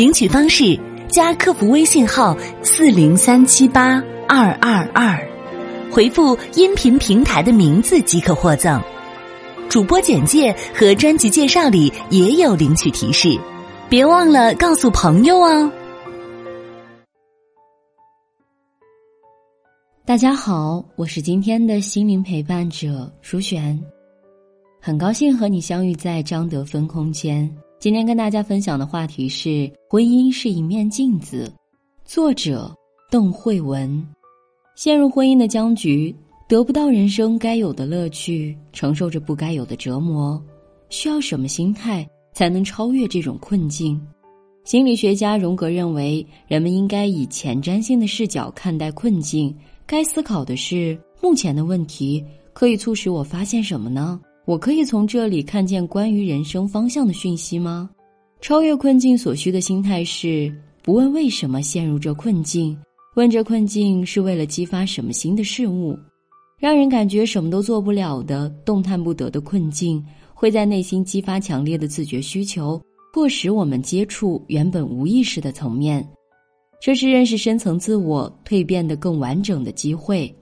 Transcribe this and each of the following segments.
领取方式：加客服微信号四零三七八二二二，回复音频平台的名字即可获赠。主播简介和专辑介绍里也有领取提示，别忘了告诉朋友哦。大家好，我是今天的心灵陪伴者舒璇，很高兴和你相遇在张德芬空间。今天跟大家分享的话题是：婚姻是一面镜子。作者邓慧文。陷入婚姻的僵局，得不到人生该有的乐趣，承受着不该有的折磨，需要什么心态才能超越这种困境？心理学家荣格认为，人们应该以前瞻性的视角看待困境。该思考的是：目前的问题可以促使我发现什么呢？我可以从这里看见关于人生方向的讯息吗？超越困境所需的心态是不问为什么陷入这困境，问这困境是为了激发什么新的事物。让人感觉什么都做不了的、动弹不得的困境，会在内心激发强烈的自觉需求，迫使我们接触原本无意识的层面。这是认识深层自我、蜕变的更完整的机会。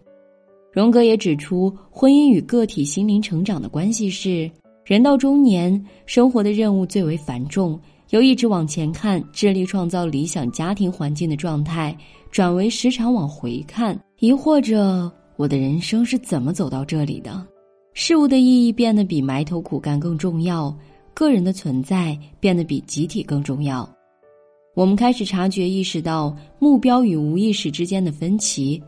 荣格也指出，婚姻与个体心灵成长的关系是：人到中年，生活的任务最为繁重，由一直往前看、致力创造理想家庭环境的状态，转为时常往回看，疑惑着我的人生是怎么走到这里的。事物的意义变得比埋头苦干更重要，个人的存在变得比集体更重要。我们开始察觉、意识到目标与无意识之间的分歧。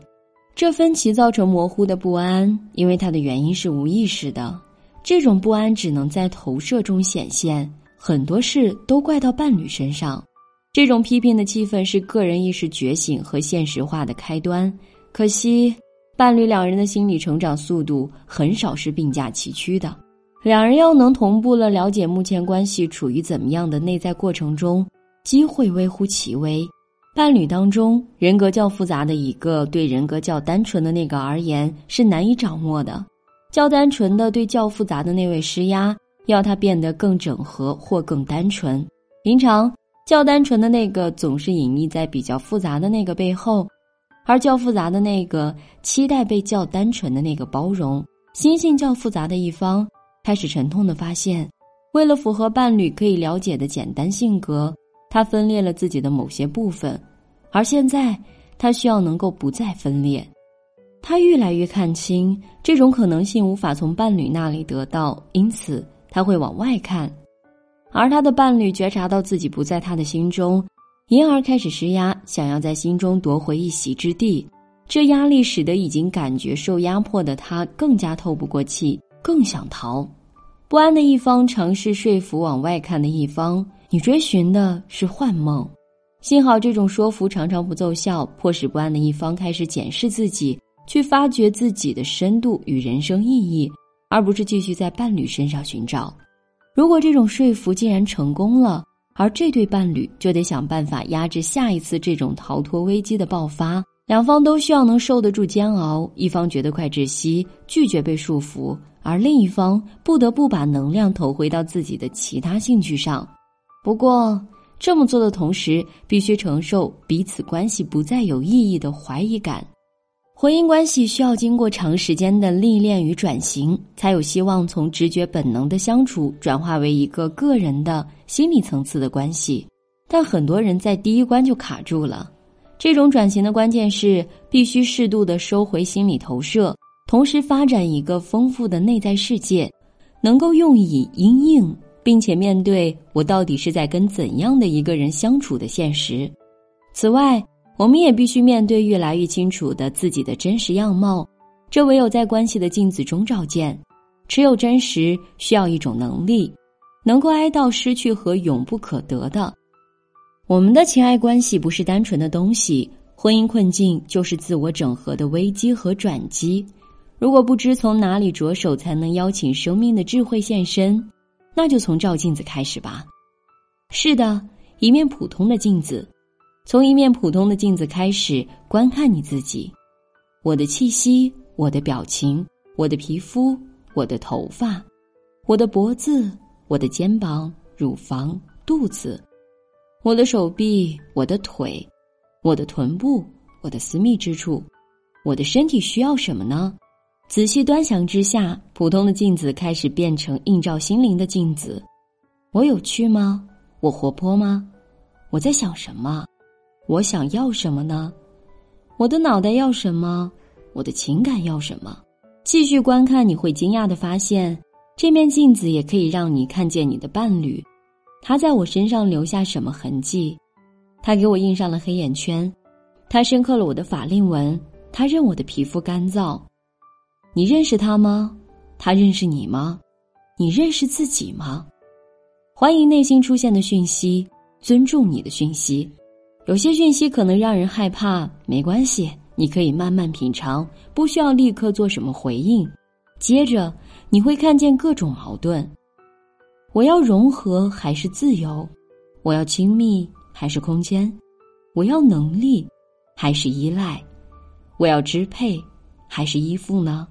这分歧造成模糊的不安，因为它的原因是无意识的。这种不安只能在投射中显现，很多事都怪到伴侣身上。这种批评的气氛是个人意识觉醒和现实化的开端。可惜，伴侣两人的心理成长速度很少是并驾齐驱的。两人要能同步了了解目前关系处于怎么样的内在过程中，机会微乎其微。伴侣当中，人格较复杂的一个，对人格较单纯的那个而言是难以掌握的；较单纯的对较复杂的那位施压，要他变得更整合或更单纯。平常较单纯的那个总是隐匿在比较复杂的那个背后，而较复杂的那个期待被较单纯的那个包容。心性较复杂的一方开始沉痛的发现，为了符合伴侣可以了解的简单性格。他分裂了自己的某些部分，而现在他需要能够不再分裂。他越来越看清这种可能性无法从伴侣那里得到，因此他会往外看。而他的伴侣觉察到自己不在他的心中，因而开始施压，想要在心中夺回一席之地。这压力使得已经感觉受压迫的他更加透不过气，更想逃。不安的一方尝试说服往外看的一方。你追寻的是幻梦，幸好这种说服常常不奏效，迫使不安的一方开始检视自己，去发掘自己的深度与人生意义，而不是继续在伴侣身上寻找。如果这种说服竟然成功了，而这对伴侣就得想办法压制下一次这种逃脱危机的爆发。两方都需要能受得住煎熬，一方觉得快窒息，拒绝被束缚，而另一方不得不把能量投回到自己的其他兴趣上。不过，这么做的同时，必须承受彼此关系不再有意义的怀疑感。婚姻关系需要经过长时间的历练与转型，才有希望从直觉本能的相处转化为一个个人的心理层次的关系。但很多人在第一关就卡住了。这种转型的关键是必须适度的收回心理投射，同时发展一个丰富的内在世界，能够用以因应。并且面对我到底是在跟怎样的一个人相处的现实。此外，我们也必须面对越来越清楚的自己的真实样貌，这唯有在关系的镜子中照见。持有真实需要一种能力，能够哀悼失去和永不可得的。我们的情爱关系不是单纯的东西，婚姻困境就是自我整合的危机和转机。如果不知从哪里着手才能邀请生命的智慧现身，那就从照镜子开始吧。是的，一面普通的镜子，从一面普通的镜子开始观看你自己。我的气息，我的表情，我的皮肤，我的头发，我的脖子，我的肩膀、乳房、肚子。我的手臂，我的腿，我的臀部，我的私密之处，我的身体需要什么呢？仔细端详之下，普通的镜子开始变成映照心灵的镜子。我有趣吗？我活泼吗？我在想什么？我想要什么呢？我的脑袋要什么？我的情感要什么？继续观看，你会惊讶的发现，这面镜子也可以让你看见你的伴侣。他在我身上留下什么痕迹？他给我印上了黑眼圈，他深刻了我的法令纹，他认我的皮肤干燥。你认识他吗？他认识你吗？你认识自己吗？欢迎内心出现的讯息，尊重你的讯息。有些讯息可能让人害怕，没关系，你可以慢慢品尝，不需要立刻做什么回应。接着你会看见各种矛盾。我要融合还是自由？我要亲密还是空间？我要能力还是依赖？我要支配还是依附呢？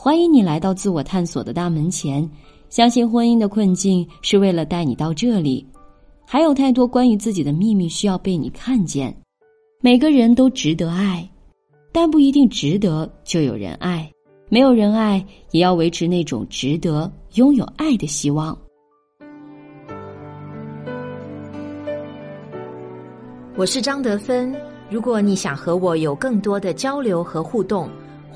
欢迎你来到自我探索的大门前。相信婚姻的困境是为了带你到这里。还有太多关于自己的秘密需要被你看见。每个人都值得爱，但不一定值得就有人爱。没有人爱，也要维持那种值得拥有爱的希望。我是张德芬。如果你想和我有更多的交流和互动，